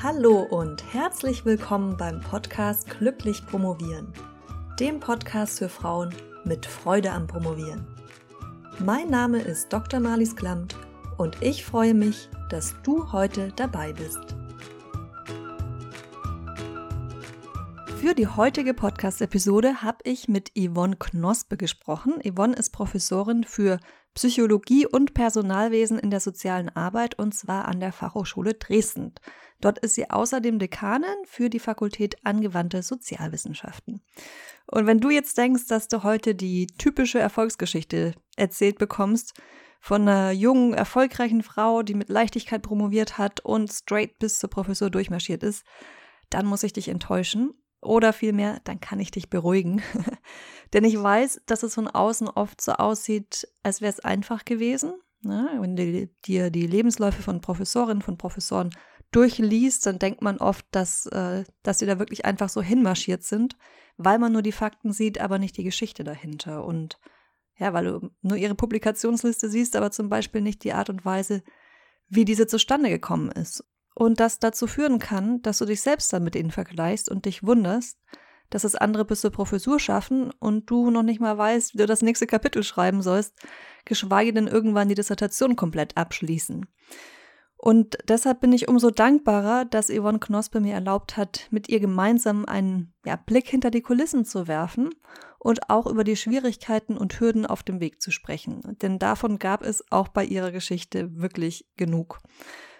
Hallo und herzlich willkommen beim Podcast Glücklich Promovieren, dem Podcast für Frauen mit Freude am Promovieren. Mein Name ist Dr. Marlies Klamt und ich freue mich, dass du heute dabei bist. Für die heutige Podcast-Episode habe ich mit Yvonne Knospe gesprochen. Yvonne ist Professorin für Psychologie und Personalwesen in der sozialen Arbeit und zwar an der Fachhochschule Dresden. Dort ist sie außerdem Dekanin für die Fakultät Angewandte Sozialwissenschaften. Und wenn du jetzt denkst, dass du heute die typische Erfolgsgeschichte erzählt bekommst, von einer jungen, erfolgreichen Frau, die mit Leichtigkeit promoviert hat und straight bis zur Professur durchmarschiert ist, dann muss ich dich enttäuschen. Oder vielmehr, dann kann ich dich beruhigen. Denn ich weiß, dass es von außen oft so aussieht, als wäre es einfach gewesen. Ne? Wenn du dir die Lebensläufe von Professorinnen, von Professoren durchliest, dann denkt man oft, dass, äh, dass sie da wirklich einfach so hinmarschiert sind, weil man nur die Fakten sieht, aber nicht die Geschichte dahinter. Und ja, weil du nur ihre Publikationsliste siehst, aber zum Beispiel nicht die Art und Weise, wie diese zustande gekommen ist und das dazu führen kann, dass du dich selbst dann mit ihnen vergleichst und dich wunderst, dass es andere bis zur Professur schaffen und du noch nicht mal weißt, wie du das nächste Kapitel schreiben sollst, geschweige denn irgendwann die Dissertation komplett abschließen. Und deshalb bin ich umso dankbarer, dass Yvonne Knospe mir erlaubt hat, mit ihr gemeinsam einen ja, Blick hinter die Kulissen zu werfen und auch über die Schwierigkeiten und Hürden auf dem Weg zu sprechen. Denn davon gab es auch bei ihrer Geschichte wirklich genug.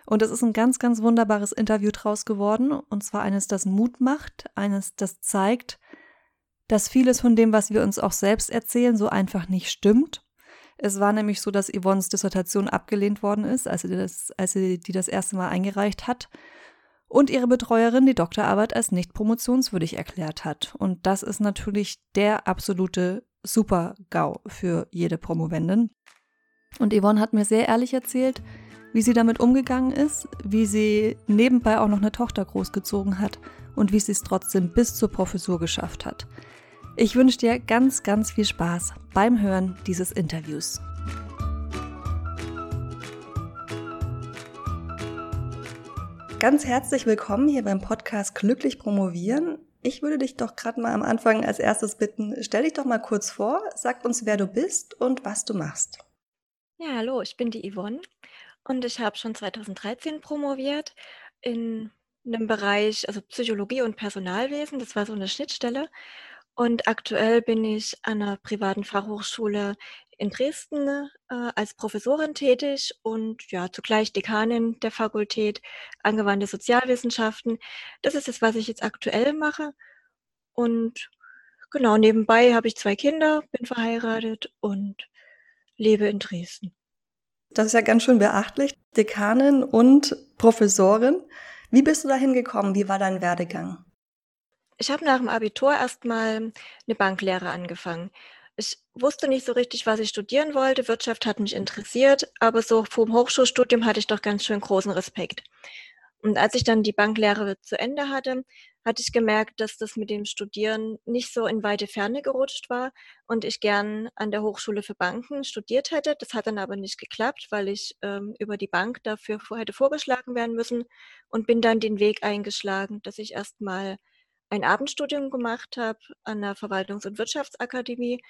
Und es ist ein ganz, ganz wunderbares Interview draus geworden. Und zwar eines, das Mut macht, eines, das zeigt, dass vieles von dem, was wir uns auch selbst erzählen, so einfach nicht stimmt. Es war nämlich so, dass Yvonnes Dissertation abgelehnt worden ist, als sie, das, als sie die das erste Mal eingereicht hat. Und ihre Betreuerin die Doktorarbeit als nicht promotionswürdig erklärt hat. Und das ist natürlich der absolute Super-GAU für jede Promovendin. Und Yvonne hat mir sehr ehrlich erzählt, wie sie damit umgegangen ist, wie sie nebenbei auch noch eine Tochter großgezogen hat und wie sie es trotzdem bis zur Professur geschafft hat. Ich wünsche dir ganz, ganz viel Spaß beim Hören dieses Interviews. Ganz herzlich willkommen hier beim Podcast Glücklich Promovieren. Ich würde dich doch gerade mal am Anfang als erstes bitten, stell dich doch mal kurz vor, sag uns, wer du bist und was du machst. Ja, hallo, ich bin die Yvonne und ich habe schon 2013 promoviert in einem Bereich, also Psychologie und Personalwesen. Das war so eine Schnittstelle. Und aktuell bin ich an einer privaten Fachhochschule in Dresden äh, als Professorin tätig und ja, zugleich Dekanin der Fakultät Angewandte Sozialwissenschaften. Das ist das, was ich jetzt aktuell mache. Und genau, nebenbei habe ich zwei Kinder, bin verheiratet und lebe in Dresden. Das ist ja ganz schön beachtlich. Dekanin und Professorin. Wie bist du dahin gekommen? Wie war dein Werdegang? Ich habe nach dem Abitur erstmal eine Banklehre angefangen. Ich wusste nicht so richtig, was ich studieren wollte. Wirtschaft hat mich interessiert, aber so vom Hochschulstudium hatte ich doch ganz schön großen Respekt. Und als ich dann die Banklehre zu Ende hatte, hatte ich gemerkt, dass das mit dem Studieren nicht so in weite Ferne gerutscht war und ich gern an der Hochschule für Banken studiert hätte. Das hat dann aber nicht geklappt, weil ich ähm, über die Bank dafür hätte vorgeschlagen werden müssen und bin dann den Weg eingeschlagen, dass ich erstmal ein Abendstudium gemacht habe an der Verwaltungs- und Wirtschaftsakademie.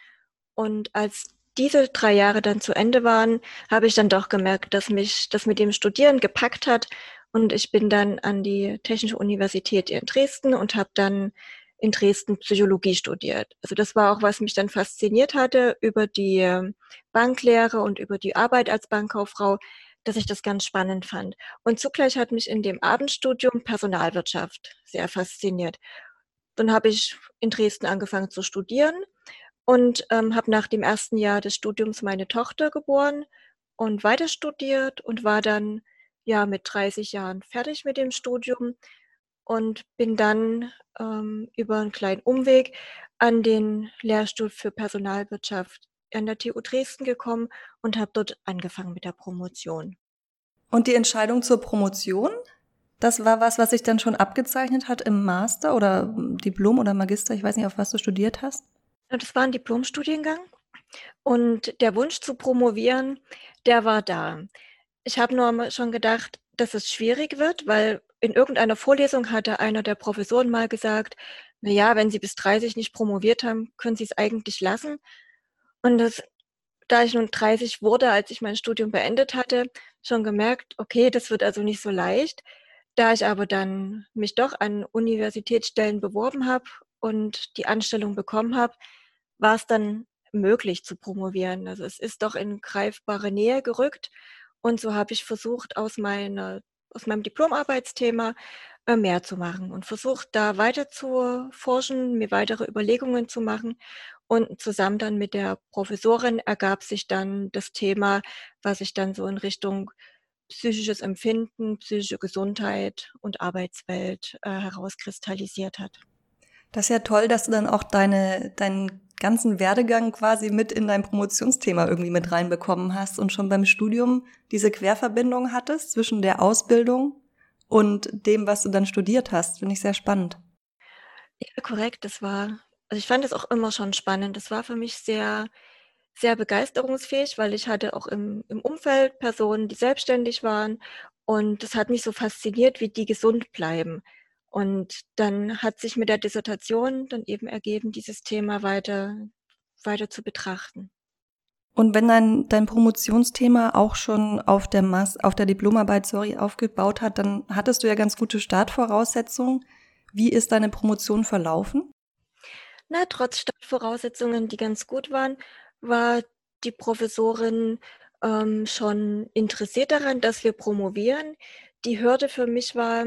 Und als diese drei Jahre dann zu Ende waren, habe ich dann doch gemerkt, dass mich das mit dem Studieren gepackt hat und ich bin dann an die Technische Universität in Dresden und habe dann in Dresden Psychologie studiert. Also das war auch, was mich dann fasziniert hatte über die ähm, Banklehre und über die Arbeit als Bankkauffrau, dass ich das ganz spannend fand. Und zugleich hat mich in dem Abendstudium Personalwirtschaft sehr fasziniert. Dann habe ich in Dresden angefangen zu studieren und ähm, habe nach dem ersten Jahr des Studiums meine Tochter geboren und weiter studiert und war dann ja mit 30 Jahren fertig mit dem Studium und bin dann ähm, über einen kleinen Umweg an den Lehrstuhl für Personalwirtschaft an der TU Dresden gekommen und habe dort angefangen mit der Promotion. Und die Entscheidung zur Promotion, das war was, was sich dann schon abgezeichnet hat im Master oder Diplom oder Magister, ich weiß nicht, auf was du studiert hast? Das war ein Diplomstudiengang und der Wunsch zu promovieren, der war da. Ich habe nur schon gedacht, dass es schwierig wird, weil in irgendeiner Vorlesung hatte einer der Professoren mal gesagt, na ja, wenn Sie bis 30 nicht promoviert haben, können Sie es eigentlich lassen. Und das, da ich nun 30 wurde, als ich mein Studium beendet hatte, schon gemerkt, okay, das wird also nicht so leicht. Da ich aber dann mich doch an Universitätsstellen beworben habe und die Anstellung bekommen habe, war es dann möglich zu promovieren. Also es ist doch in greifbare Nähe gerückt. Und so habe ich versucht, aus, meiner, aus meinem Diplomarbeitsthema äh, mehr zu machen und versucht, da weiter zu forschen, mir weitere Überlegungen zu machen. Und zusammen dann mit der Professorin ergab sich dann das Thema, was sich dann so in Richtung psychisches Empfinden, psychische Gesundheit und Arbeitswelt äh, herauskristallisiert hat. Das ist ja toll, dass du dann auch deine, deinen ganzen Werdegang quasi mit in dein Promotionsthema irgendwie mit reinbekommen hast und schon beim Studium diese Querverbindung hattest zwischen der Ausbildung und dem, was du dann studiert hast. Finde ich sehr spannend. Ja, korrekt. Das war, also ich fand es auch immer schon spannend. Das war für mich sehr, sehr begeisterungsfähig, weil ich hatte auch im, im Umfeld Personen, die selbstständig waren. Und das hat mich so fasziniert, wie die gesund bleiben. Und dann hat sich mit der Dissertation dann eben ergeben, dieses Thema weiter, weiter zu betrachten. Und wenn dein, dein Promotionsthema auch schon auf der, Mas auf der Diplomarbeit sorry, aufgebaut hat, dann hattest du ja ganz gute Startvoraussetzungen. Wie ist deine Promotion verlaufen? Na, trotz Startvoraussetzungen, die ganz gut waren, war die Professorin ähm, schon interessiert daran, dass wir promovieren. Die Hürde für mich war,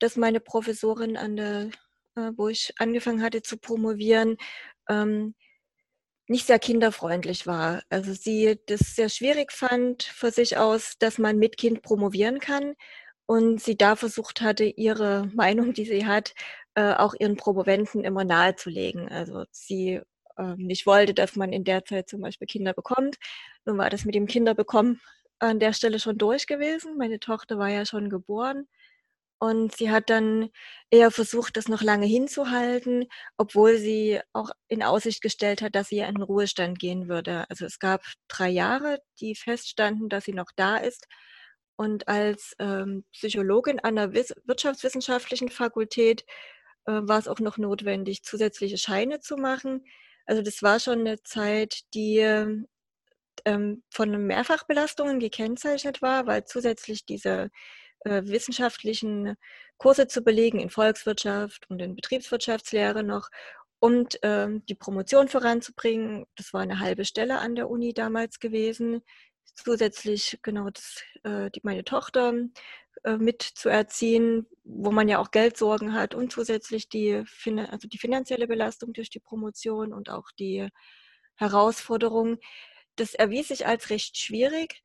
dass meine Professorin an der, äh, wo ich angefangen hatte zu promovieren, ähm, nicht sehr kinderfreundlich war. Also sie das sehr schwierig fand für sich aus, dass man mit Kind promovieren kann und sie da versucht hatte, ihre Meinung, die sie hat, äh, auch ihren Promoventen immer nahezulegen. Also sie äh, nicht wollte, dass man in der Zeit zum Beispiel Kinder bekommt. Nun war das mit dem Kinderbekommen an der Stelle schon durch gewesen. Meine Tochter war ja schon geboren. Und sie hat dann eher versucht, das noch lange hinzuhalten, obwohl sie auch in Aussicht gestellt hat, dass sie in den Ruhestand gehen würde. Also es gab drei Jahre, die feststanden, dass sie noch da ist. Und als ähm, Psychologin an der Wirtschaftswissenschaftlichen Fakultät äh, war es auch noch notwendig, zusätzliche Scheine zu machen. Also das war schon eine Zeit, die ähm, von Mehrfachbelastungen gekennzeichnet war, weil zusätzlich diese äh, wissenschaftlichen Kurse zu belegen in Volkswirtschaft und in Betriebswirtschaftslehre noch und ähm, die Promotion voranzubringen. Das war eine halbe Stelle an der Uni damals gewesen. Zusätzlich genau das, äh, die, meine Tochter äh, mit wo man ja auch Geldsorgen hat und zusätzlich die, also die finanzielle Belastung durch die Promotion und auch die Herausforderung. Das erwies sich als recht schwierig.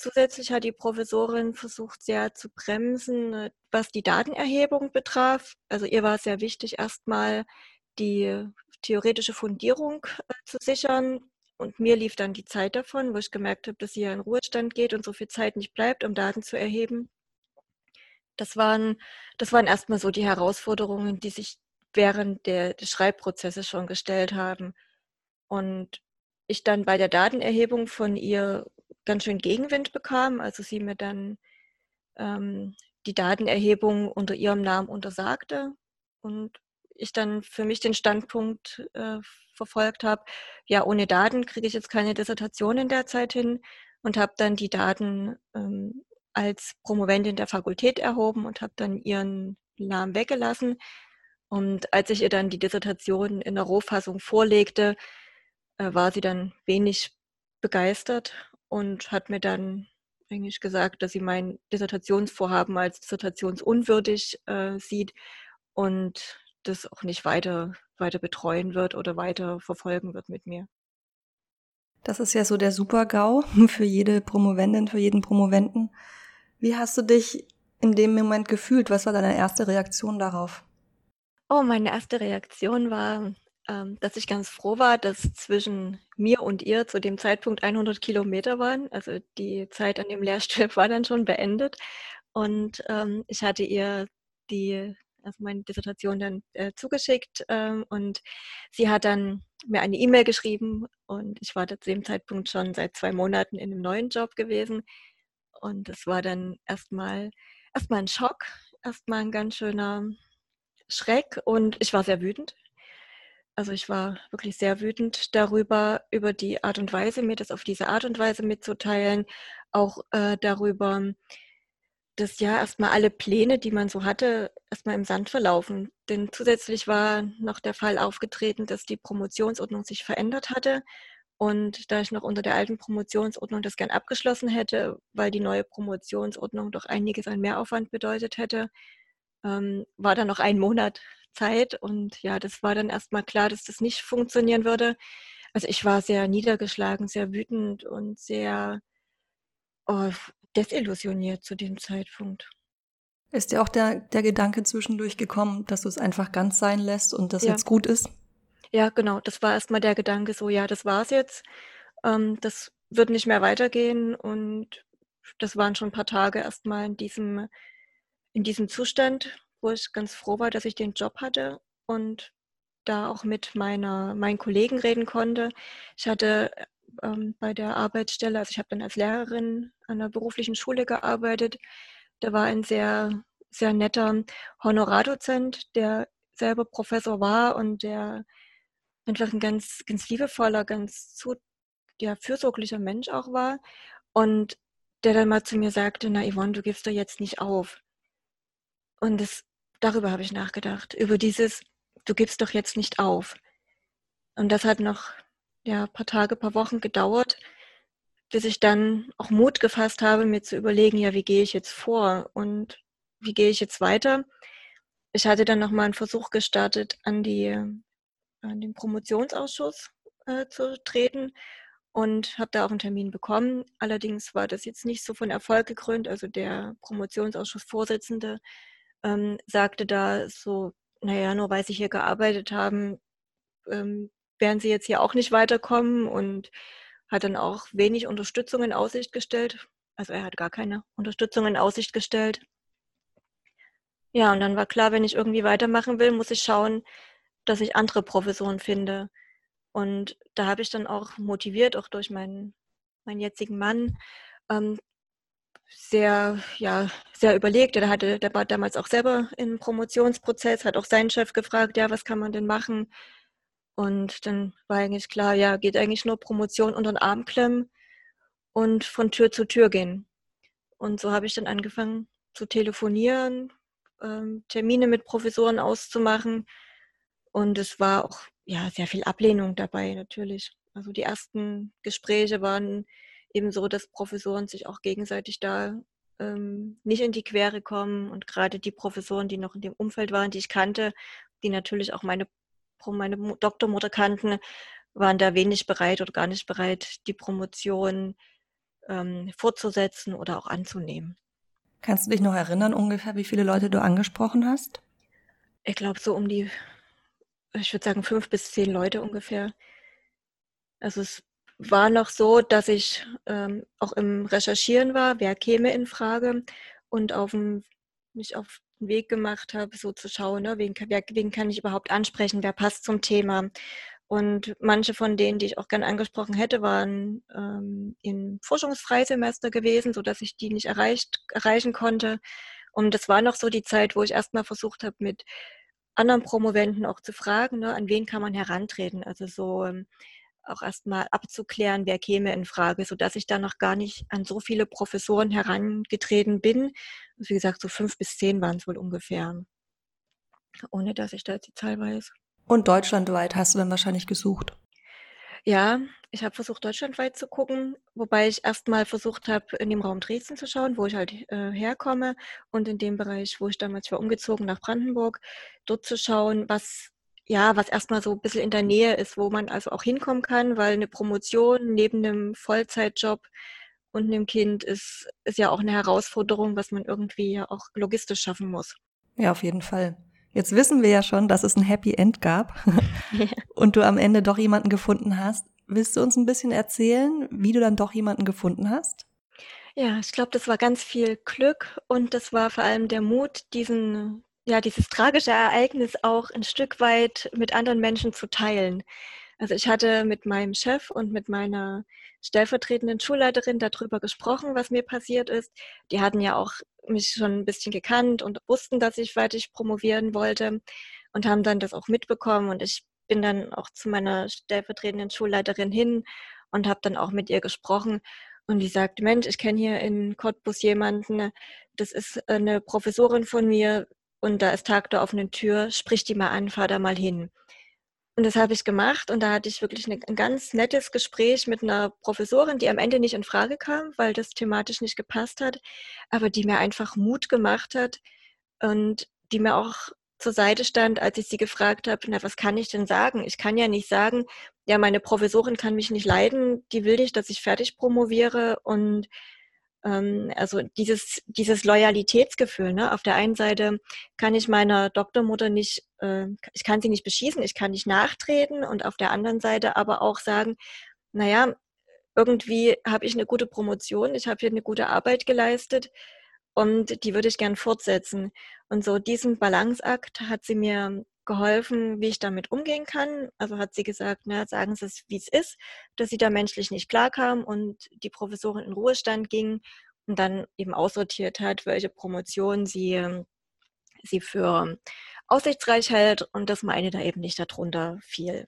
Zusätzlich hat die Professorin versucht, sehr zu bremsen, äh, was die Datenerhebung betraf. Also ihr war es sehr wichtig, erstmal die theoretische Fundierung äh, zu sichern. Und mir lief dann die Zeit davon, wo ich gemerkt habe, dass sie ja in Ruhestand geht und so viel Zeit nicht bleibt, um Daten zu erheben. Das waren, das waren erstmal so die Herausforderungen, die sich während der, des Schreibprozesses schon gestellt haben. Und ich dann bei der Datenerhebung von ihr ganz schön Gegenwind bekam, also sie mir dann ähm, die Datenerhebung unter ihrem Namen untersagte und ich dann für mich den Standpunkt äh, verfolgt habe, ja, ohne Daten kriege ich jetzt keine Dissertation in der Zeit hin und habe dann die Daten ähm, als Promoventin der Fakultät erhoben und habe dann ihren Namen weggelassen. Und als ich ihr dann die Dissertation in der Rohfassung vorlegte, äh, war sie dann wenig begeistert und hat mir dann eigentlich gesagt, dass sie mein Dissertationsvorhaben als dissertationsunwürdig äh, sieht und das auch nicht weiter, weiter betreuen wird oder weiter verfolgen wird mit mir. Das ist ja so der Super-GAU für jede Promovendin, für jeden Promoventen. Wie hast du dich in dem Moment gefühlt? Was war deine erste Reaktion darauf? Oh, meine erste Reaktion war, dass ich ganz froh war, dass zwischen mir und ihr zu dem Zeitpunkt 100 Kilometer waren. Also die Zeit an dem Lehrstuhl war dann schon beendet. Und ähm, ich hatte ihr die, also meine Dissertation dann äh, zugeschickt ähm, und sie hat dann mir eine E-Mail geschrieben und ich war zu dem Zeitpunkt schon seit zwei Monaten in einem neuen Job gewesen. Und das war dann erstmal erstmal ein Schock, erstmal ein ganz schöner Schreck und ich war sehr wütend. Also ich war wirklich sehr wütend darüber, über die Art und Weise, mir das auf diese Art und Weise mitzuteilen, auch äh, darüber, dass ja erstmal alle Pläne, die man so hatte, erstmal im Sand verlaufen. Denn zusätzlich war noch der Fall aufgetreten, dass die Promotionsordnung sich verändert hatte. Und da ich noch unter der alten Promotionsordnung das gern abgeschlossen hätte, weil die neue Promotionsordnung doch einiges an Mehraufwand bedeutet hätte, ähm, war dann noch ein Monat Zeit. Und ja, das war dann erstmal klar, dass das nicht funktionieren würde. Also ich war sehr niedergeschlagen, sehr wütend und sehr oh, desillusioniert zu dem Zeitpunkt. Ist dir auch der, der Gedanke zwischendurch gekommen, dass du es einfach ganz sein lässt und das ja. jetzt gut ist? Ja, genau. Das war erstmal der Gedanke, so, ja, das war's jetzt. Ähm, das wird nicht mehr weitergehen. Und das waren schon ein paar Tage erstmal in diesem, in diesem Zustand, wo ich ganz froh war, dass ich den Job hatte und da auch mit meiner, meinen Kollegen reden konnte. Ich hatte ähm, bei der Arbeitsstelle. Also ich habe dann als Lehrerin an einer beruflichen Schule gearbeitet. Da war ein sehr, sehr netter Honorardozent, der selber Professor war und der einfach ein ganz, ganz liebevoller, ganz zu, ja, fürsorglicher Mensch auch war. Und der dann mal zu mir sagte, na Yvonne, du gibst doch jetzt nicht auf. Und das, darüber habe ich nachgedacht, über dieses, du gibst doch jetzt nicht auf. Und das hat noch ja, paar Tage, paar Wochen gedauert, bis ich dann auch Mut gefasst habe, mir zu überlegen, ja, wie gehe ich jetzt vor und wie gehe ich jetzt weiter. Ich hatte dann nochmal einen Versuch gestartet, an, die, an den Promotionsausschuss äh, zu treten und habe da auch einen Termin bekommen. Allerdings war das jetzt nicht so von Erfolg gekrönt. Also der Promotionsausschussvorsitzende ähm, sagte da so, naja, nur weil Sie hier gearbeitet haben, ähm, werden sie jetzt hier auch nicht weiterkommen und hat dann auch wenig Unterstützung in Aussicht gestellt. Also er hat gar keine Unterstützung in Aussicht gestellt. Ja, und dann war klar, wenn ich irgendwie weitermachen will, muss ich schauen, dass ich andere Professoren finde. Und da habe ich dann auch motiviert, auch durch meinen, meinen jetzigen Mann, ähm, sehr, ja, sehr überlegt. Der, hatte, der war damals auch selber im Promotionsprozess, hat auch seinen Chef gefragt, ja, was kann man denn machen? Und dann war eigentlich klar, ja, geht eigentlich nur Promotion unter den Arm klemmen und von Tür zu Tür gehen. Und so habe ich dann angefangen zu telefonieren, ähm, Termine mit Professoren auszumachen. Und es war auch ja, sehr viel Ablehnung dabei natürlich. Also die ersten Gespräche waren eben so, dass Professoren sich auch gegenseitig da ähm, nicht in die Quere kommen. Und gerade die Professoren, die noch in dem Umfeld waren, die ich kannte, die natürlich auch meine meine Doktormutter kannten, waren da wenig bereit oder gar nicht bereit, die Promotion ähm, fortzusetzen oder auch anzunehmen. Kannst du dich noch erinnern ungefähr, wie viele Leute du angesprochen hast? Ich glaube so um die, ich würde sagen fünf bis zehn Leute ungefähr. Also es war noch so, dass ich ähm, auch im Recherchieren war, wer käme in Frage und auf dem, mich auf Weg gemacht habe, so zu schauen, ne, wen, wer, wen kann ich überhaupt ansprechen, wer passt zum Thema. Und manche von denen, die ich auch gerne angesprochen hätte, waren ähm, in Forschungsfreisemester gewesen, sodass ich die nicht erreicht, erreichen konnte. Und das war noch so die Zeit, wo ich erstmal versucht habe, mit anderen Promoventen auch zu fragen, ne, an wen kann man herantreten. Also so ähm, auch erstmal abzuklären, wer käme in Frage, sodass ich da noch gar nicht an so viele Professoren herangetreten bin. wie gesagt, so fünf bis zehn waren es wohl ungefähr, ohne dass ich da jetzt die Zahl weiß. Und deutschlandweit hast du dann wahrscheinlich gesucht? Ja, ich habe versucht, deutschlandweit zu gucken, wobei ich erstmal versucht habe, in dem Raum Dresden zu schauen, wo ich halt äh, herkomme und in dem Bereich, wo ich damals war, umgezogen nach Brandenburg, dort zu schauen, was ja, was erstmal so ein bisschen in der Nähe ist, wo man also auch hinkommen kann, weil eine Promotion neben einem Vollzeitjob und einem Kind ist, ist ja auch eine Herausforderung, was man irgendwie auch logistisch schaffen muss. Ja, auf jeden Fall. Jetzt wissen wir ja schon, dass es ein Happy End gab und du am Ende doch jemanden gefunden hast. Willst du uns ein bisschen erzählen, wie du dann doch jemanden gefunden hast? Ja, ich glaube, das war ganz viel Glück und das war vor allem der Mut, diesen ja, dieses tragische Ereignis auch ein Stück weit mit anderen Menschen zu teilen. Also ich hatte mit meinem Chef und mit meiner stellvertretenden Schulleiterin darüber gesprochen, was mir passiert ist. Die hatten ja auch mich schon ein bisschen gekannt und wussten, dass ich weiter promovieren wollte und haben dann das auch mitbekommen. Und ich bin dann auch zu meiner stellvertretenden Schulleiterin hin und habe dann auch mit ihr gesprochen. Und die sagt, Mensch, ich kenne hier in Cottbus jemanden, das ist eine Professorin von mir und da ist Tag der offenen Tür, sprich die mal an, fahr da mal hin. Und das habe ich gemacht und da hatte ich wirklich ein ganz nettes Gespräch mit einer Professorin, die am Ende nicht in Frage kam, weil das thematisch nicht gepasst hat, aber die mir einfach Mut gemacht hat und die mir auch zur Seite stand, als ich sie gefragt habe, na, was kann ich denn sagen? Ich kann ja nicht sagen, ja, meine Professorin kann mich nicht leiden, die will nicht, dass ich fertig promoviere und also dieses, dieses Loyalitätsgefühl. Ne? Auf der einen Seite kann ich meiner Doktormutter nicht, äh, ich kann sie nicht beschießen, ich kann nicht nachtreten und auf der anderen Seite aber auch sagen, naja, irgendwie habe ich eine gute Promotion, ich habe hier eine gute Arbeit geleistet und die würde ich gern fortsetzen. Und so diesen Balanceakt hat sie mir geholfen, wie ich damit umgehen kann. Also hat sie gesagt, na, sagen Sie es, wie es ist, dass sie da menschlich nicht klarkam und die Professorin in Ruhestand ging und dann eben aussortiert hat, welche Promotion sie, ähm, sie für aussichtsreich hält und dass meine da eben nicht darunter fiel.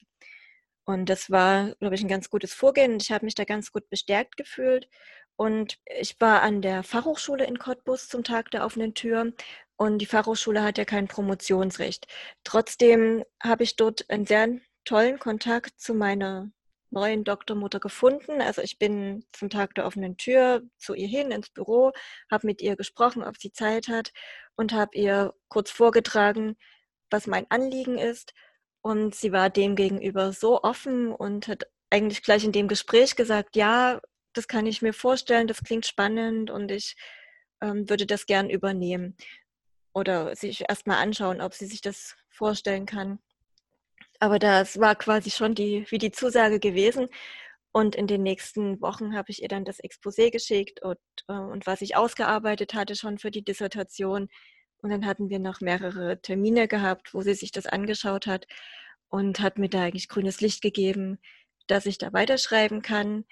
Und das war, glaube ich, ein ganz gutes Vorgehen. Ich habe mich da ganz gut bestärkt gefühlt. Und ich war an der Fachhochschule in Cottbus zum Tag der offenen Tür und die Fachhochschule hat ja kein Promotionsrecht. Trotzdem habe ich dort einen sehr tollen Kontakt zu meiner neuen Doktormutter gefunden. Also ich bin zum Tag der offenen Tür zu ihr hin ins Büro, habe mit ihr gesprochen, ob sie Zeit hat und habe ihr kurz vorgetragen, was mein Anliegen ist. Und sie war dem gegenüber so offen und hat eigentlich gleich in dem Gespräch gesagt, ja, das kann ich mir vorstellen, das klingt spannend und ich ähm, würde das gern übernehmen oder sich erstmal anschauen, ob sie sich das vorstellen kann. Aber das war quasi schon die, wie die Zusage gewesen. Und in den nächsten Wochen habe ich ihr dann das Exposé geschickt und, äh, und was ich ausgearbeitet hatte schon für die Dissertation. Und dann hatten wir noch mehrere Termine gehabt, wo sie sich das angeschaut hat und hat mir da eigentlich grünes Licht gegeben, dass ich da weiterschreiben kann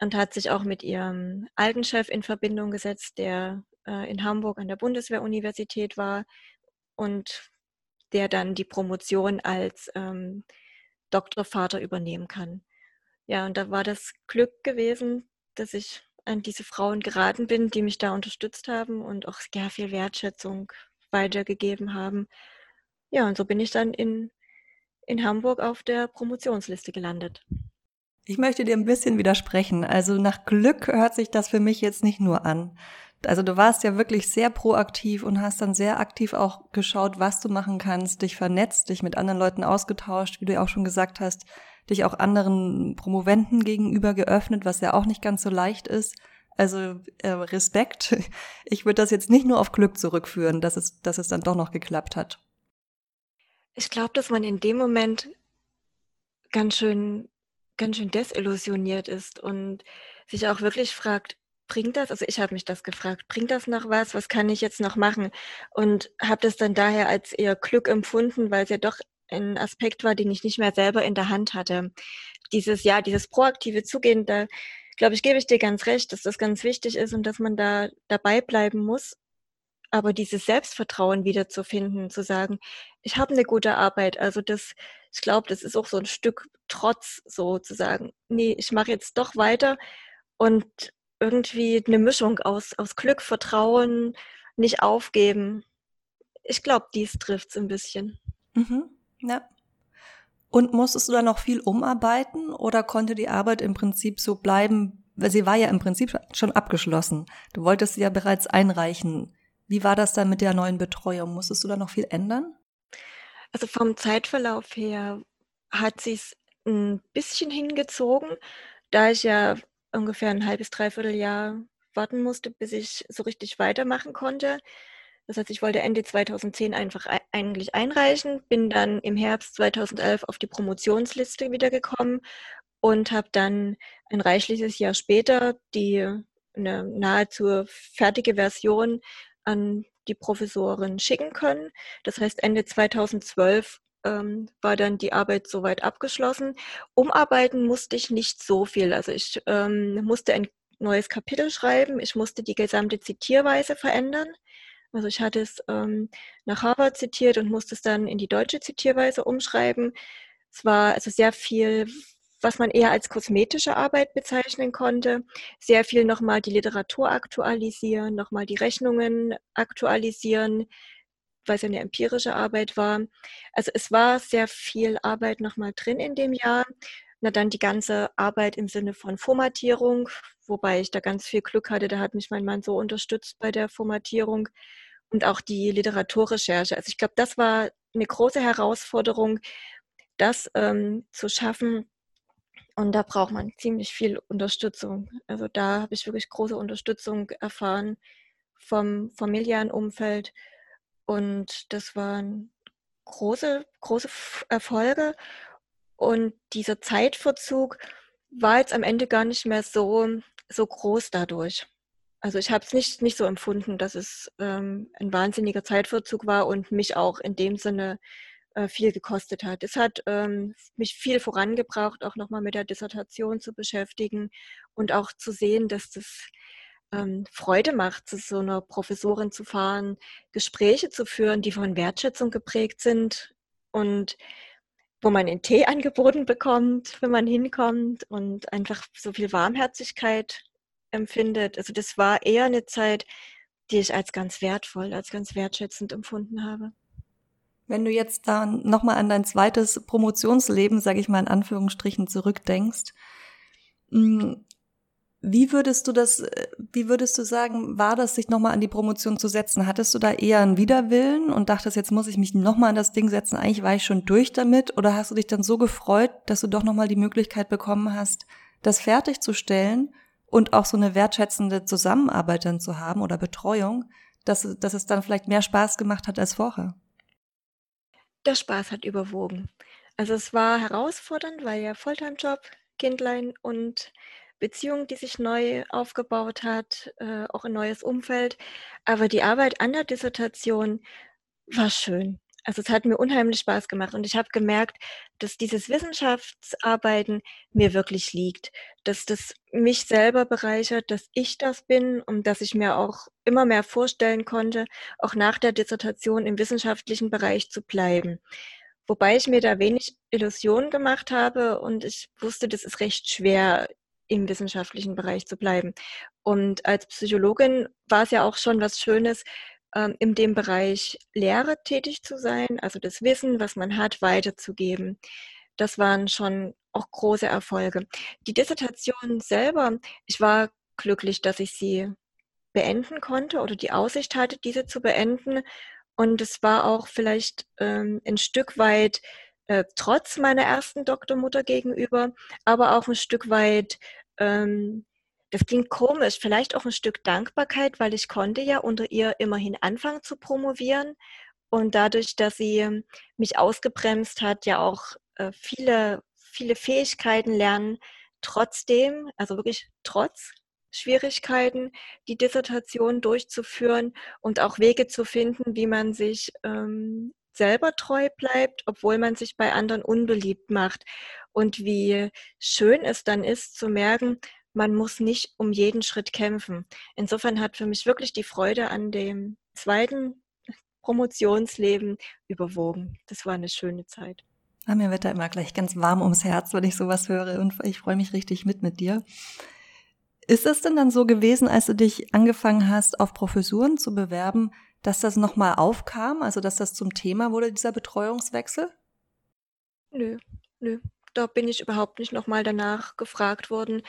und hat sich auch mit ihrem alten Chef in Verbindung gesetzt, der äh, in Hamburg an der Bundeswehruniversität war und der dann die Promotion als ähm, Doktorvater übernehmen kann. Ja, und da war das Glück gewesen, dass ich an diese Frauen geraten bin, die mich da unterstützt haben und auch sehr viel Wertschätzung weitergegeben haben. Ja, und so bin ich dann in, in Hamburg auf der Promotionsliste gelandet. Ich möchte dir ein bisschen widersprechen. Also nach Glück hört sich das für mich jetzt nicht nur an. Also du warst ja wirklich sehr proaktiv und hast dann sehr aktiv auch geschaut, was du machen kannst, dich vernetzt, dich mit anderen Leuten ausgetauscht, wie du ja auch schon gesagt hast, dich auch anderen Promoventen gegenüber geöffnet, was ja auch nicht ganz so leicht ist. Also äh, Respekt. Ich würde das jetzt nicht nur auf Glück zurückführen, dass es, dass es dann doch noch geklappt hat. Ich glaube, dass man in dem Moment ganz schön, ganz schön desillusioniert ist und sich auch wirklich fragt, bringt das, also ich habe mich das gefragt, bringt das noch was, was kann ich jetzt noch machen? Und habe das dann daher als eher Glück empfunden, weil es ja doch ein Aspekt war, den ich nicht mehr selber in der Hand hatte. Dieses, ja, dieses proaktive Zugehen, da glaube ich, gebe ich dir ganz recht, dass das ganz wichtig ist und dass man da dabei bleiben muss. Aber dieses Selbstvertrauen wiederzufinden, zu sagen, ich habe eine gute Arbeit, also das, ich glaube, das ist auch so ein Stück Trotz, so zu sagen, nee, ich mache jetzt doch weiter und irgendwie eine Mischung aus, aus Glück, Vertrauen, nicht aufgeben. Ich glaube, dies trifft es ein bisschen. Mhm, ja. Und musstest du da noch viel umarbeiten oder konnte die Arbeit im Prinzip so bleiben? Weil sie war ja im Prinzip schon abgeschlossen. Du wolltest sie ja bereits einreichen. Wie war das dann mit der neuen Betreuung? Musstest du da noch viel ändern? Also vom Zeitverlauf her hat sie es ein bisschen hingezogen, da ich ja ungefähr ein halbes, dreiviertel Jahr warten musste, bis ich so richtig weitermachen konnte. Das heißt, ich wollte Ende 2010 einfach eigentlich einreichen, bin dann im Herbst 2011 auf die Promotionsliste wiedergekommen und habe dann ein reichliches Jahr später die eine nahezu fertige Version an die Professorin schicken können. Das heißt, Ende 2012 ähm, war dann die Arbeit soweit abgeschlossen. Umarbeiten musste ich nicht so viel. Also ich ähm, musste ein neues Kapitel schreiben, ich musste die gesamte Zitierweise verändern. Also ich hatte es ähm, nach Harvard zitiert und musste es dann in die deutsche Zitierweise umschreiben. Es war also sehr viel, was man eher als kosmetische Arbeit bezeichnen konnte. Sehr viel nochmal die Literatur aktualisieren, nochmal die Rechnungen aktualisieren, weil es ja eine empirische Arbeit war. Also es war sehr viel Arbeit nochmal drin in dem Jahr. Na dann die ganze Arbeit im Sinne von Formatierung, wobei ich da ganz viel Glück hatte. Da hat mich mein Mann so unterstützt bei der Formatierung und auch die Literaturrecherche. Also ich glaube, das war eine große Herausforderung, das ähm, zu schaffen. Und da braucht man ziemlich viel Unterstützung. Also da habe ich wirklich große Unterstützung erfahren vom familiären Umfeld. Und das waren große, große Erfolge. Und dieser Zeitverzug war jetzt am Ende gar nicht mehr so, so groß dadurch. Also ich habe es nicht, nicht so empfunden, dass es ähm, ein wahnsinniger Zeitverzug war und mich auch in dem Sinne äh, viel gekostet hat. Es hat ähm, mich viel vorangebracht, auch nochmal mit der Dissertation zu beschäftigen und auch zu sehen, dass das ähm, Freude macht, zu so einer Professorin zu fahren, Gespräche zu führen, die von Wertschätzung geprägt sind und wo man einen Tee angeboten bekommt, wenn man hinkommt und einfach so viel Warmherzigkeit empfindet. Also das war eher eine Zeit, die ich als ganz wertvoll, als ganz wertschätzend empfunden habe. Wenn du jetzt dann nochmal an dein zweites Promotionsleben, sage ich mal in Anführungsstrichen, zurückdenkst, hm, wie würdest du das, wie würdest du sagen, war das, sich nochmal an die Promotion zu setzen? Hattest du da eher einen Widerwillen und dachtest, jetzt muss ich mich nochmal an das Ding setzen? Eigentlich war ich schon durch damit. Oder hast du dich dann so gefreut, dass du doch nochmal die Möglichkeit bekommen hast, das fertigzustellen und auch so eine wertschätzende Zusammenarbeit dann zu haben oder Betreuung, dass, dass es dann vielleicht mehr Spaß gemacht hat als vorher? Der Spaß hat überwogen. Also es war herausfordernd, weil ja Volltime-Job, Kindlein und Beziehung, die sich neu aufgebaut hat, äh, auch ein neues Umfeld. Aber die Arbeit an der Dissertation war schön. Also es hat mir unheimlich Spaß gemacht und ich habe gemerkt, dass dieses Wissenschaftsarbeiten mir wirklich liegt, dass das mich selber bereichert, dass ich das bin und dass ich mir auch immer mehr vorstellen konnte, auch nach der Dissertation im wissenschaftlichen Bereich zu bleiben. Wobei ich mir da wenig Illusionen gemacht habe und ich wusste, das ist recht schwer, im wissenschaftlichen Bereich zu bleiben. Und als Psychologin war es ja auch schon was Schönes, ähm, in dem Bereich Lehre tätig zu sein, also das Wissen, was man hat, weiterzugeben. Das waren schon auch große Erfolge. Die Dissertation selber, ich war glücklich, dass ich sie beenden konnte oder die Aussicht hatte, diese zu beenden. Und es war auch vielleicht ähm, ein Stück weit äh, trotz meiner ersten Doktormutter gegenüber, aber auch ein Stück weit, ähm, das klingt komisch, vielleicht auch ein Stück Dankbarkeit, weil ich konnte ja unter ihr immerhin anfangen zu promovieren und dadurch, dass sie mich ausgebremst hat, ja auch äh, viele, viele Fähigkeiten lernen, trotzdem, also wirklich trotz Schwierigkeiten, die Dissertation durchzuführen und auch Wege zu finden, wie man sich ähm, selber treu bleibt, obwohl man sich bei anderen unbeliebt macht. Und wie schön es dann ist zu merken, man muss nicht um jeden Schritt kämpfen. Insofern hat für mich wirklich die Freude an dem zweiten Promotionsleben überwogen. Das war eine schöne Zeit. Ah, mir wird da immer gleich ganz warm ums Herz, wenn ich sowas höre und ich freue mich richtig mit mit dir. Ist es denn dann so gewesen, als du dich angefangen hast, auf Professuren zu bewerben, dass das nochmal aufkam, also dass das zum Thema wurde, dieser Betreuungswechsel? Nö, nö. Da bin ich überhaupt nicht nochmal danach gefragt worden.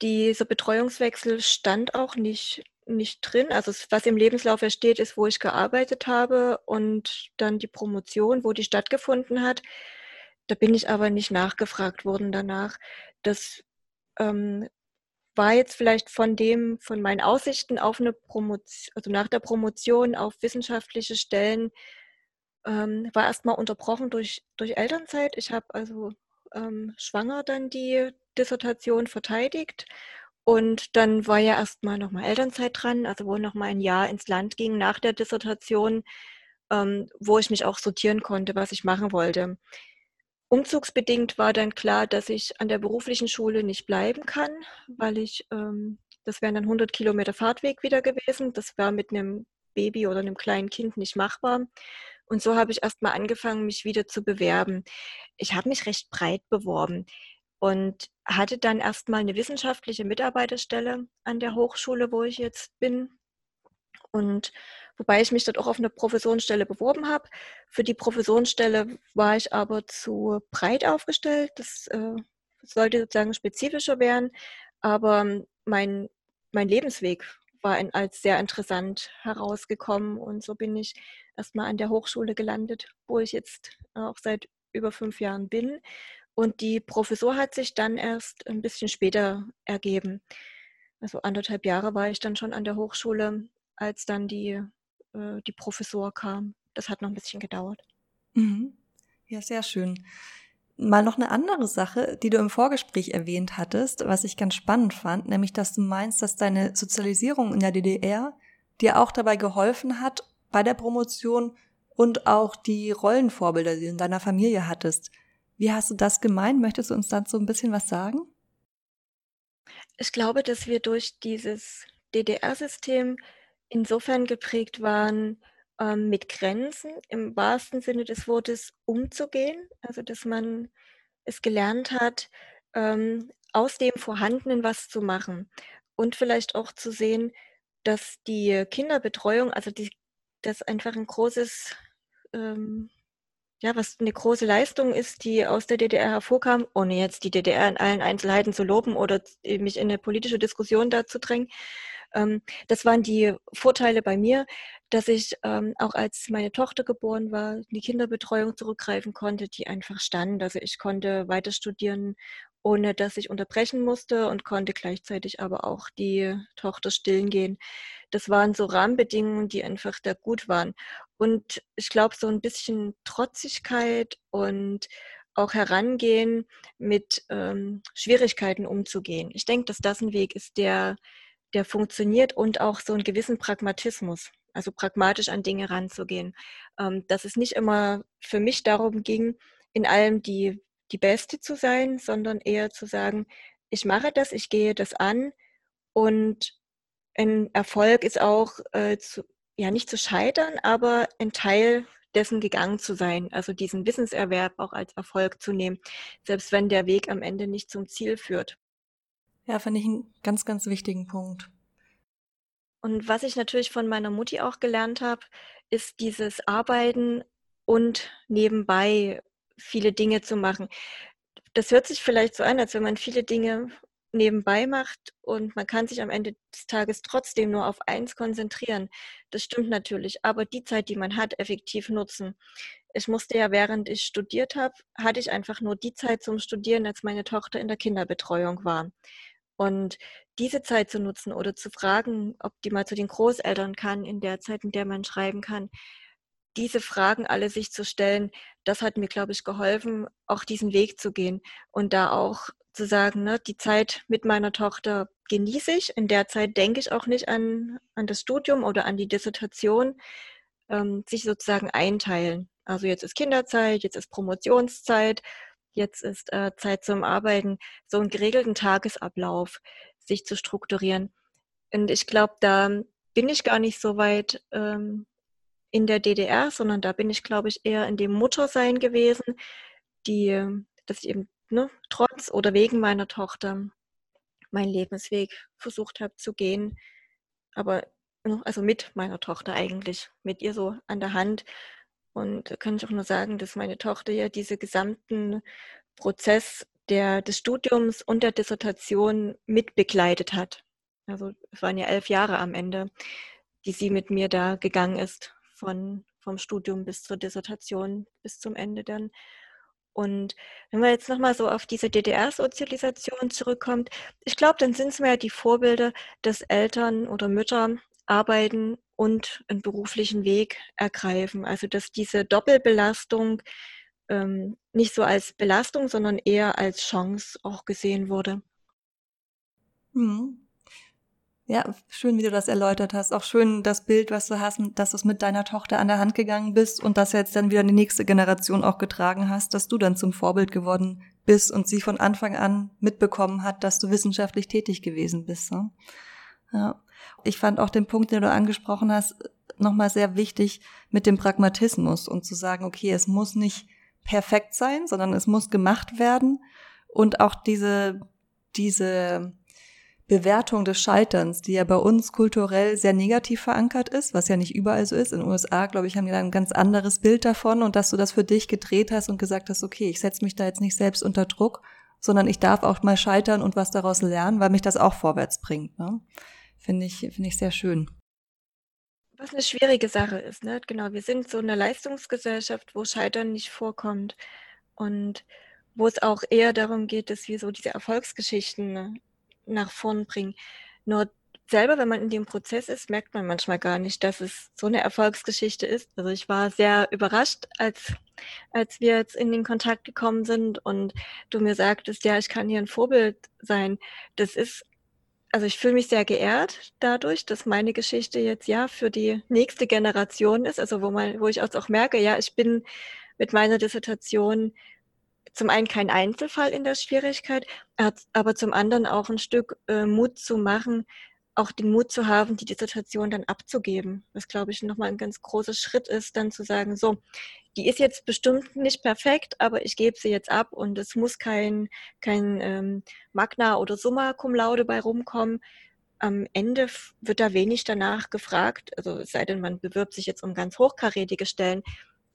Dieser Betreuungswechsel stand auch nicht, nicht drin. Also was im Lebenslauf ja steht, ist, wo ich gearbeitet habe und dann die Promotion, wo die stattgefunden hat. Da bin ich aber nicht nachgefragt worden danach. Das ähm, war jetzt vielleicht von dem, von meinen Aussichten auf eine Promotion, also nach der Promotion auf wissenschaftliche Stellen, ähm, war erstmal unterbrochen durch, durch Elternzeit. Ich habe also ähm, schwanger dann die Dissertation verteidigt und dann war ja erstmal nochmal Elternzeit dran, also wo nochmal ein Jahr ins Land ging nach der Dissertation. ähm, wo ich mich auch sortieren konnte, was ich machen wollte. Umzugsbedingt war dann klar, dass ich an der beruflichen Schule nicht bleiben kann, weil ich, ähm, das wären dann 100 Kilometer Fahrtweg wieder gewesen. Das war mit einem Baby oder einem kleinen Kind nicht machbar. Und so habe ich erst mal angefangen, mich wieder zu bewerben. Ich habe mich recht breit beworben und hatte dann erst mal eine wissenschaftliche Mitarbeiterstelle an der Hochschule, wo ich jetzt bin. Und wobei ich mich dort auch auf eine Professorenstelle beworben habe. Für die Professorenstelle war ich aber zu breit aufgestellt. Das äh, sollte sozusagen spezifischer werden. Aber mein, mein Lebensweg war in, als sehr interessant herausgekommen. Und so bin ich erstmal an der Hochschule gelandet, wo ich jetzt auch seit über fünf Jahren bin. Und die Professur hat sich dann erst ein bisschen später ergeben. Also anderthalb Jahre war ich dann schon an der Hochschule, als dann die äh, die Professor kam. Das hat noch ein bisschen gedauert. Mhm. Ja, sehr schön. Mal noch eine andere Sache, die du im Vorgespräch erwähnt hattest, was ich ganz spannend fand, nämlich dass du meinst, dass deine Sozialisierung in der DDR dir auch dabei geholfen hat bei der Promotion und auch die Rollenvorbilder, die du in deiner Familie hattest. Wie hast du das gemeint? Möchtest du uns dazu ein bisschen was sagen? Ich glaube, dass wir durch dieses DDR-System insofern geprägt waren, ähm, mit Grenzen im wahrsten Sinne des Wortes umzugehen. Also dass man es gelernt hat, ähm, aus dem Vorhandenen was zu machen. Und vielleicht auch zu sehen, dass die Kinderbetreuung, also die, das einfach ein großes, ähm, ja, was eine große Leistung ist, die aus der DDR hervorkam, ohne jetzt die DDR in allen Einzelheiten zu loben oder mich in eine politische Diskussion da zu drängen. Ähm, das waren die Vorteile bei mir, dass ich ähm, auch als meine Tochter geboren war, die Kinderbetreuung zurückgreifen konnte, die einfach stand. Also ich konnte weiter studieren, ohne dass ich unterbrechen musste und konnte gleichzeitig aber auch die Tochter stillen gehen. Das waren so Rahmenbedingungen, die einfach da gut waren. Und ich glaube, so ein bisschen Trotzigkeit und auch herangehen, mit ähm, Schwierigkeiten umzugehen. Ich denke, dass das ein Weg ist, der der funktioniert und auch so einen gewissen Pragmatismus, also pragmatisch an Dinge ranzugehen. Ähm, dass es nicht immer für mich darum ging, in allem die, die Beste zu sein, sondern eher zu sagen, ich mache das, ich gehe das an und ein Erfolg ist auch äh, zu, ja nicht zu scheitern, aber ein Teil dessen gegangen zu sein, also diesen Wissenserwerb auch als Erfolg zu nehmen, selbst wenn der Weg am Ende nicht zum Ziel führt. Ja, finde ich einen ganz, ganz wichtigen Punkt. Und was ich natürlich von meiner Mutti auch gelernt habe, ist dieses Arbeiten und nebenbei viele Dinge zu machen. Das hört sich vielleicht so an, als wenn man viele Dinge nebenbei macht und man kann sich am Ende des Tages trotzdem nur auf eins konzentrieren. Das stimmt natürlich, aber die Zeit, die man hat, effektiv nutzen. Ich musste ja, während ich studiert habe, hatte ich einfach nur die Zeit zum Studieren, als meine Tochter in der Kinderbetreuung war. Und diese Zeit zu nutzen oder zu fragen, ob die mal zu den Großeltern kann, in der Zeit, in der man schreiben kann, diese Fragen alle sich zu stellen, das hat mir, glaube ich, geholfen, auch diesen Weg zu gehen und da auch zu sagen, ne, die Zeit mit meiner Tochter genieße ich. In der Zeit denke ich auch nicht an, an das Studium oder an die Dissertation, ähm, sich sozusagen einteilen. Also jetzt ist Kinderzeit, jetzt ist Promotionszeit jetzt ist äh, Zeit zum Arbeiten, so einen geregelten Tagesablauf sich zu strukturieren. Und ich glaube, da bin ich gar nicht so weit ähm, in der DDR, sondern da bin ich, glaube ich, eher in dem Muttersein gewesen, die, dass ich eben ne, trotz oder wegen meiner Tochter meinen Lebensweg versucht habe zu gehen. Aber ne, also mit meiner Tochter eigentlich, mit ihr so an der Hand und da kann ich auch nur sagen, dass meine Tochter ja diese gesamten Prozess der, des Studiums und der Dissertation mitbegleitet hat. Also es waren ja elf Jahre am Ende, die sie mit mir da gegangen ist, von, vom Studium bis zur Dissertation, bis zum Ende dann. Und wenn man jetzt nochmal so auf diese DDR-Sozialisation zurückkommt, ich glaube, dann sind es mehr die Vorbilder, dass Eltern oder Mütter arbeiten und einen beruflichen Weg ergreifen. Also dass diese Doppelbelastung ähm, nicht so als Belastung, sondern eher als Chance auch gesehen wurde. Hm. Ja, schön, wie du das erläutert hast. Auch schön das Bild, was du hast, dass du es mit deiner Tochter an der Hand gegangen bist und das jetzt dann wieder die nächste Generation auch getragen hast, dass du dann zum Vorbild geworden bist und sie von Anfang an mitbekommen hat, dass du wissenschaftlich tätig gewesen bist. Ne? Ja. Ich fand auch den Punkt, den du angesprochen hast, nochmal sehr wichtig mit dem Pragmatismus und zu sagen, okay, es muss nicht perfekt sein, sondern es muss gemacht werden und auch diese, diese Bewertung des Scheiterns, die ja bei uns kulturell sehr negativ verankert ist, was ja nicht überall so ist. In den USA, glaube ich, haben die da ein ganz anderes Bild davon und dass du das für dich gedreht hast und gesagt hast, okay, ich setze mich da jetzt nicht selbst unter Druck, sondern ich darf auch mal scheitern und was daraus lernen, weil mich das auch vorwärts bringt. Ne? Finde ich, finde ich sehr schön. Was eine schwierige Sache ist, ne? Genau, wir sind so eine Leistungsgesellschaft, wo Scheitern nicht vorkommt und wo es auch eher darum geht, dass wir so diese Erfolgsgeschichten ne, nach vorn bringen. Nur selber, wenn man in dem Prozess ist, merkt man manchmal gar nicht, dass es so eine Erfolgsgeschichte ist. Also ich war sehr überrascht, als, als wir jetzt in den Kontakt gekommen sind und du mir sagtest, ja, ich kann hier ein Vorbild sein. Das ist, also ich fühle mich sehr geehrt dadurch, dass meine Geschichte jetzt ja für die nächste Generation ist, also wo man, wo ich auch merke, ja, ich bin mit meiner Dissertation zum einen kein Einzelfall in der Schwierigkeit, aber zum anderen auch ein Stück äh, Mut zu machen, auch den Mut zu haben, die Dissertation dann abzugeben. Was, glaube ich, nochmal ein ganz großer Schritt ist, dann zu sagen, so, die ist jetzt bestimmt nicht perfekt, aber ich gebe sie jetzt ab und es muss kein, kein ähm, Magna oder Summa Cum Laude bei rumkommen. Am Ende wird da wenig danach gefragt, also es sei denn, man bewirbt sich jetzt um ganz hochkarätige Stellen,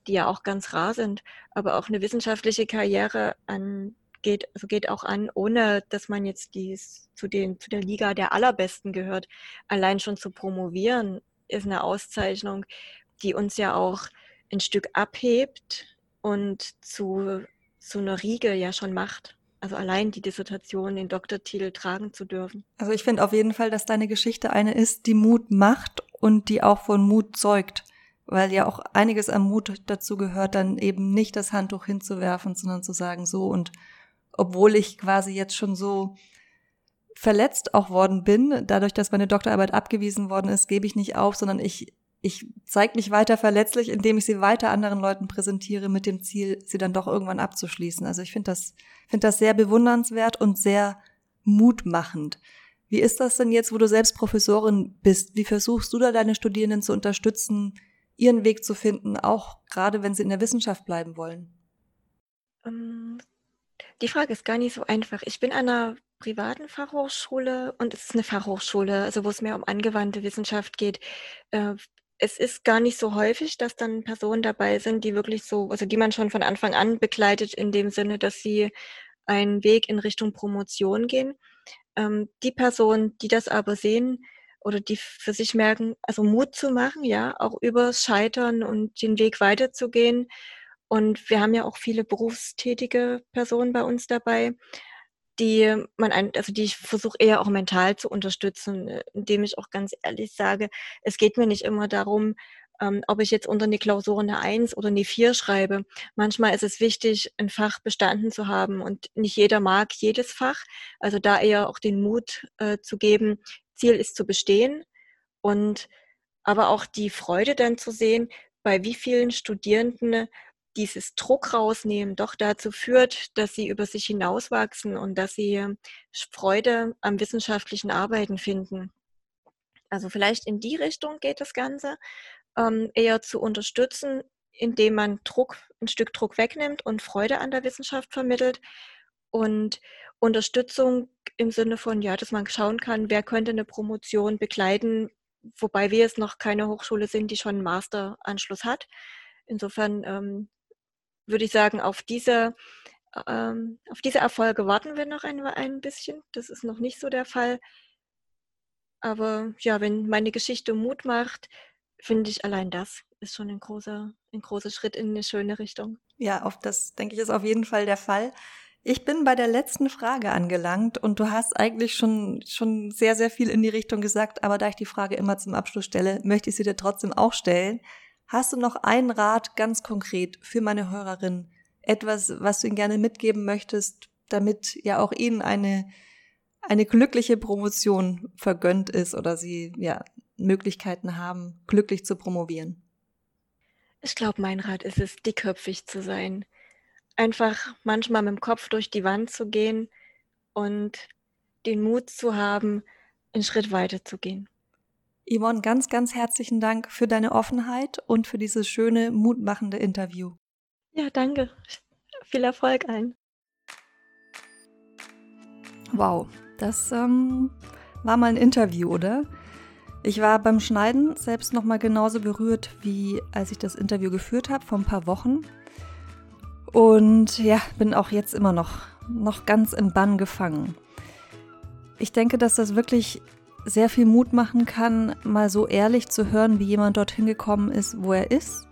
die ja auch ganz rar sind, aber auch eine wissenschaftliche Karriere an, geht, geht auch an, ohne dass man jetzt dies zu, den, zu der Liga der Allerbesten gehört. Allein schon zu promovieren ist eine Auszeichnung, die uns ja auch ein Stück abhebt und zu, zu einer Riege ja schon macht. Also allein die Dissertation, den Doktortitel tragen zu dürfen. Also ich finde auf jeden Fall, dass deine Geschichte eine ist, die Mut macht und die auch von Mut zeugt weil ja auch einiges am Mut dazu gehört, dann eben nicht das Handtuch hinzuwerfen, sondern zu sagen, so und obwohl ich quasi jetzt schon so verletzt auch worden bin, dadurch, dass meine Doktorarbeit abgewiesen worden ist, gebe ich nicht auf, sondern ich, ich zeige mich weiter verletzlich, indem ich sie weiter anderen Leuten präsentiere mit dem Ziel, sie dann doch irgendwann abzuschließen. Also ich finde das, finde das sehr bewundernswert und sehr mutmachend. Wie ist das denn jetzt, wo du selbst Professorin bist? Wie versuchst du da deine Studierenden zu unterstützen, ihren Weg zu finden, auch gerade wenn sie in der Wissenschaft bleiben wollen? Die Frage ist gar nicht so einfach. Ich bin an einer privaten Fachhochschule und es ist eine Fachhochschule, also wo es mehr um angewandte Wissenschaft geht. Äh, es ist gar nicht so häufig, dass dann Personen dabei sind, die wirklich so, also die man schon von Anfang an begleitet, in dem Sinne, dass sie einen Weg in Richtung Promotion gehen. Ähm, die Personen, die das aber sehen, oder die für sich merken, also Mut zu machen, ja, auch übers Scheitern und den Weg weiterzugehen. Und wir haben ja auch viele berufstätige Personen bei uns dabei, die man, also die ich versuche eher auch mental zu unterstützen, äh, indem ich auch ganz ehrlich sage, es geht mir nicht immer darum, ähm, ob ich jetzt unter eine Klausur eine Eins oder eine Vier schreibe. Manchmal ist es wichtig, ein Fach bestanden zu haben und nicht jeder mag jedes Fach. Also da eher auch den Mut äh, zu geben, Ziel ist zu bestehen und aber auch die Freude dann zu sehen, bei wie vielen Studierenden dieses Druck rausnehmen doch dazu führt, dass sie über sich hinauswachsen und dass sie Freude am wissenschaftlichen Arbeiten finden. Also vielleicht in die Richtung geht das Ganze, ähm, eher zu unterstützen, indem man Druck, ein Stück Druck wegnimmt und Freude an der Wissenschaft vermittelt. Und Unterstützung im Sinne von, ja, dass man schauen kann, wer könnte eine Promotion begleiten, wobei wir jetzt noch keine Hochschule sind, die schon einen Masteranschluss hat. Insofern ähm, würde ich sagen, auf diese, ähm, auf diese Erfolge warten wir noch ein, ein bisschen. Das ist noch nicht so der Fall. Aber ja, wenn meine Geschichte Mut macht, finde ich allein das ist schon ein großer, ein großer Schritt in eine schöne Richtung. Ja, auf das denke ich ist auf jeden Fall der Fall. Ich bin bei der letzten Frage angelangt und du hast eigentlich schon, schon sehr, sehr viel in die Richtung gesagt, aber da ich die Frage immer zum Abschluss stelle, möchte ich sie dir trotzdem auch stellen. Hast du noch einen Rat ganz konkret für meine Hörerin? Etwas, was du ihnen gerne mitgeben möchtest, damit ja auch ihnen eine, eine glückliche Promotion vergönnt ist oder sie ja Möglichkeiten haben, glücklich zu promovieren? Ich glaube, mein Rat ist es, dickköpfig zu sein. Einfach manchmal mit dem Kopf durch die Wand zu gehen und den Mut zu haben, einen Schritt weiter zu gehen. Yvonne, ganz, ganz herzlichen Dank für deine Offenheit und für dieses schöne, mutmachende Interview. Ja, danke. Viel Erfolg allen. Wow, das ähm, war mal ein Interview, oder? Ich war beim Schneiden selbst noch mal genauso berührt, wie als ich das Interview geführt habe vor ein paar Wochen. Und ja, bin auch jetzt immer noch, noch ganz im Bann gefangen. Ich denke, dass das wirklich sehr viel Mut machen kann, mal so ehrlich zu hören, wie jemand dorthin gekommen ist, wo er ist.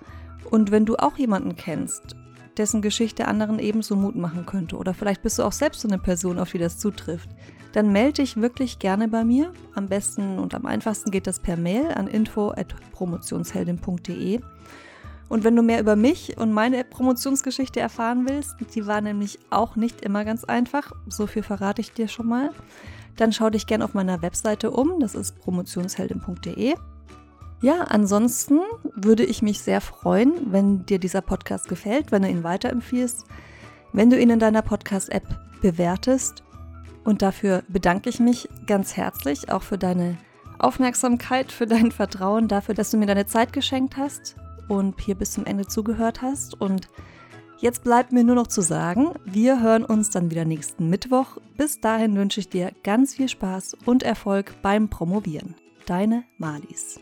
Und wenn du auch jemanden kennst, dessen Geschichte anderen ebenso Mut machen könnte, oder vielleicht bist du auch selbst so eine Person, auf die das zutrifft, dann melde dich wirklich gerne bei mir. Am besten und am einfachsten geht das per Mail an info@promotionsheldin.de. Und wenn du mehr über mich und meine Promotionsgeschichte erfahren willst, die war nämlich auch nicht immer ganz einfach, so viel verrate ich dir schon mal, dann schau dich gerne auf meiner Webseite um, das ist promotionsheldin.de. Ja, ansonsten würde ich mich sehr freuen, wenn dir dieser Podcast gefällt, wenn du ihn weiterempfiehlst, wenn du ihn in deiner Podcast-App bewertest. Und dafür bedanke ich mich ganz herzlich auch für deine Aufmerksamkeit, für dein Vertrauen, dafür, dass du mir deine Zeit geschenkt hast und hier bis zum Ende zugehört hast. Und jetzt bleibt mir nur noch zu sagen, wir hören uns dann wieder nächsten Mittwoch. Bis dahin wünsche ich dir ganz viel Spaß und Erfolg beim Promovieren. Deine Malis.